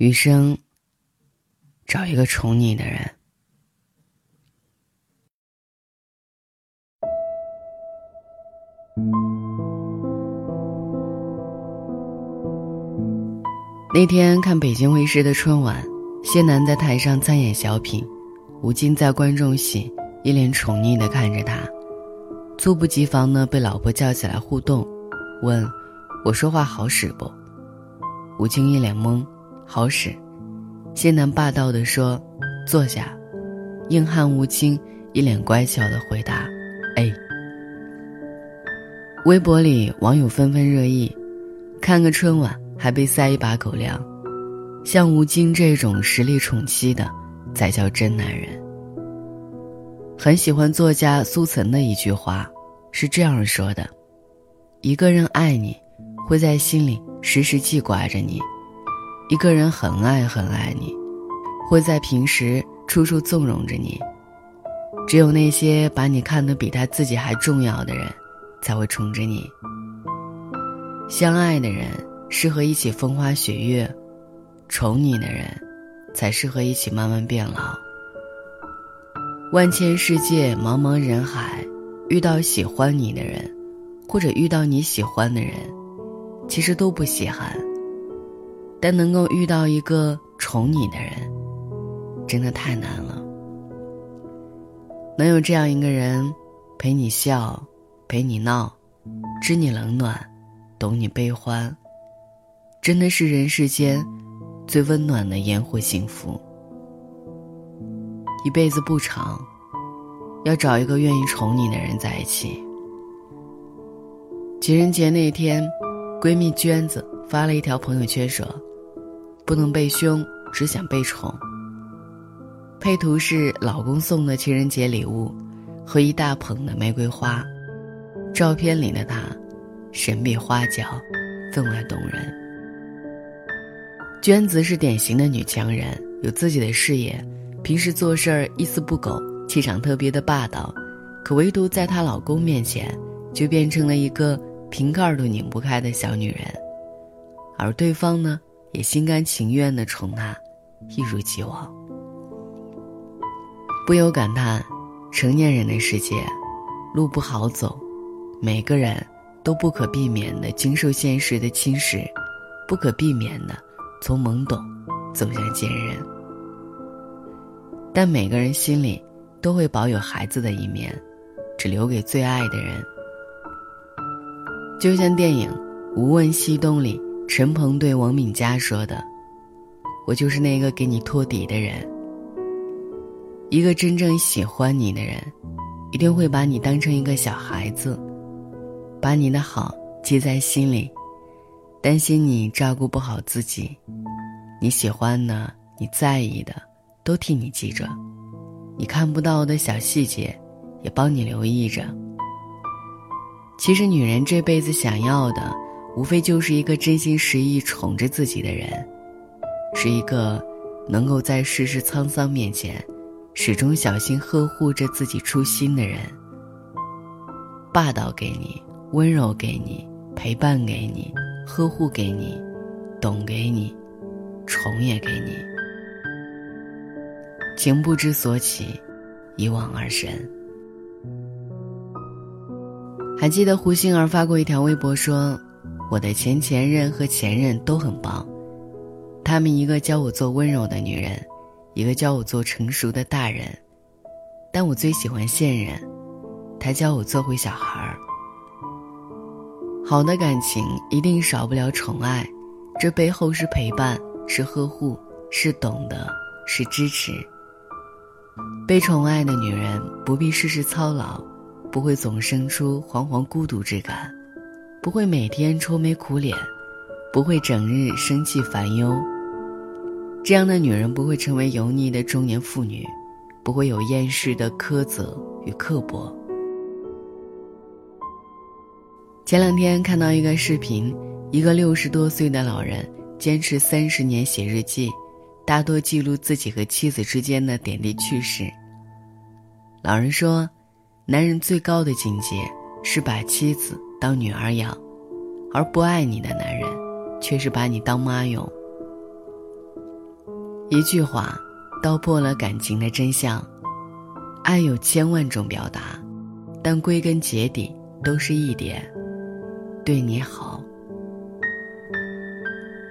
余生，找一个宠你的人。那天看北京卫视的春晚，谢楠在台上参演小品，吴京在观众席一脸宠溺的看着他，猝不及防呢被老婆叫起来互动，问：“我说话好使不？”吴京一脸懵。好使，谢楠霸道地说：“坐下。”硬汉吴京一脸乖巧地回答：“哎。”微博里网友纷纷热议：“看个春晚还被塞一把狗粮，像吴京这种实力宠妻的，才叫真男人。”很喜欢作家苏岑的一句话，是这样说的：“一个人爱你，会在心里时时记挂着你。”一个人很爱很爱你，会在平时处处纵容着你。只有那些把你看得比他自己还重要的人，才会宠着你。相爱的人适合一起风花雪月，宠你的人，才适合一起慢慢变老。万千世界，茫茫人海，遇到喜欢你的人，或者遇到你喜欢的人，其实都不稀罕。但能够遇到一个宠你的人，真的太难了。能有这样一个人，陪你笑，陪你闹，知你冷暖，懂你悲欢，真的是人世间最温暖的烟火幸福。一辈子不长，要找一个愿意宠你的人在一起。情人节那天，闺蜜娟子发了一条朋友圈说。不能被凶，只想被宠。配图是老公送的情人节礼物，和一大捧的玫瑰花。照片里的她，神秘花娇，分外动人。娟子是典型的女强人，有自己的事业，平时做事儿一丝不苟，气场特别的霸道。可唯独在她老公面前，就变成了一个瓶盖都拧不开的小女人。而对方呢？也心甘情愿的宠他，一如既往。不由感叹，成年人的世界，路不好走，每个人都不可避免的经受现实的侵蚀，不可避免的从懵懂走向坚韧。但每个人心里都会保有孩子的一面，只留给最爱的人。就像电影《无问西东》里。陈鹏对王敏佳说的：“我就是那个给你托底的人。一个真正喜欢你的人，一定会把你当成一个小孩子，把你的好记在心里，担心你照顾不好自己。你喜欢的、你在意的，都替你记着；你看不到的小细节，也帮你留意着。其实，女人这辈子想要的。”无非就是一个真心实意宠着自己的人，是一个能够在世事沧桑面前，始终小心呵护着自己初心的人。霸道给你，温柔给你，陪伴给你，呵护给你，懂给你，宠也给你。情不知所起，一往而深。还记得胡杏儿发过一条微博说。我的前前任和前任都很棒，他们一个教我做温柔的女人，一个教我做成熟的大人，但我最喜欢现任，他教我做回小孩儿。好的感情一定少不了宠爱，这背后是陪伴，是呵护，是懂得，是支持。被宠爱的女人不必事事操劳，不会总生出惶惶孤独之感。不会每天愁眉苦脸，不会整日生气烦忧。这样的女人不会成为油腻的中年妇女，不会有厌世的苛责与刻薄。前两天看到一个视频，一个六十多岁的老人坚持三十年写日记，大多记录自己和妻子之间的点滴趣事。老人说：“男人最高的境界是把妻子。”当女儿养，而不爱你的男人，却是把你当妈用。一句话，道破了感情的真相。爱有千万种表达，但归根结底都是一点：对你好。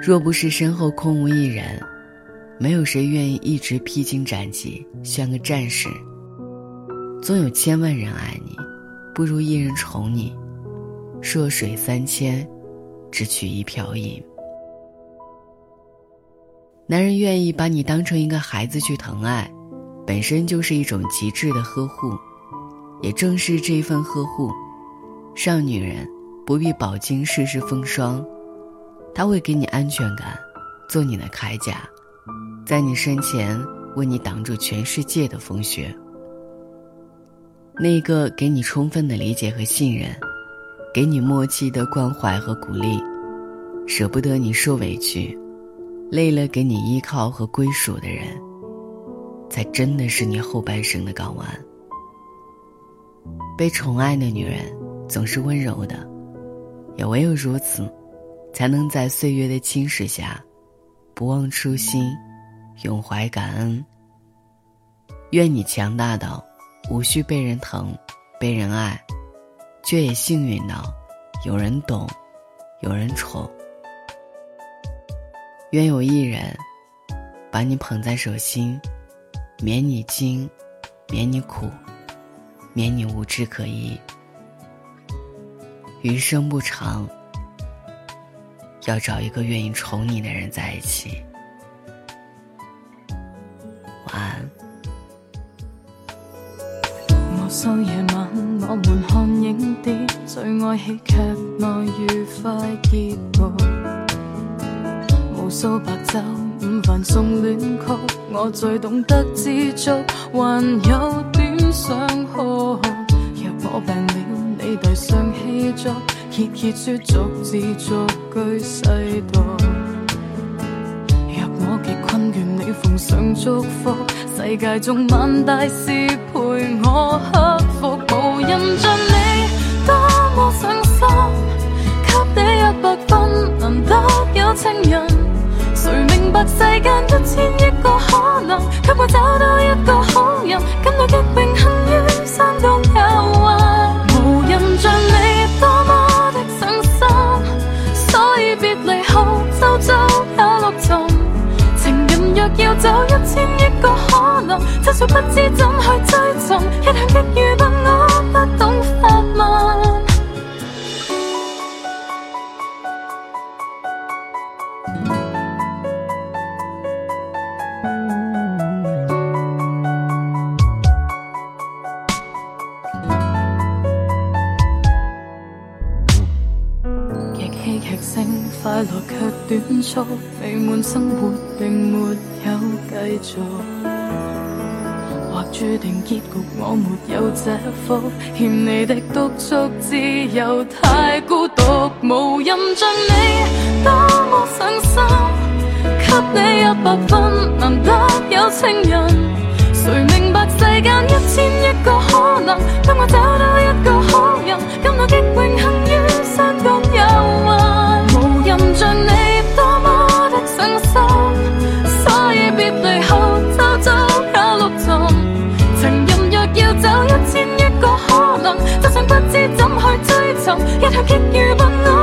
若不是身后空无一人，没有谁愿意一直披荆斩棘，像个战士。总有千万人爱你，不如一人宠你。弱水三千，只取一瓢饮。男人愿意把你当成一个孩子去疼爱，本身就是一种极致的呵护。也正是这份呵护，让女人不必饱经世事风霜，他会给你安全感，做你的铠甲，在你身前为你挡住全世界的风雪。那个给你充分的理解和信任，给你默契的关怀和鼓励，舍不得你受委屈。累了，给你依靠和归属的人，才真的是你后半生的港湾。被宠爱的女人总是温柔的，也唯有如此，才能在岁月的侵蚀下，不忘初心，永怀感恩。愿你强大到无需被人疼，被人爱，却也幸运到有人懂，有人宠。愿有一人，把你捧在手心，免你惊，免你苦，免你无枝可依。余生不长，要找一个愿意宠你的人在一起。晚安。爱喜剧内愉快结局。无数白酒午饭送恋曲，我最懂得知足，还有点想哭。若我病了，你递上气作，揭揭书逐字逐句细读。若我极困倦，你奉上祝福，世界中万大事陪我克服，无人像你么上心，给你一百分，难得有情人。谁明白世间一千亿个可能，给我找到一个好人，跟我极荣幸于山东有运。无人像你多么的上心，所以别离后周遭也落沉。情人若要走一千亿个可能，真想不知怎去追寻，一向极愚笨，我不懂短促，美满生活并没有继续，或注定结局我没有这福，欠你的督促，自由太孤独，无人像你多么上心，给你一百分，难得有情人，不知怎去追寻，一向极愚笨，我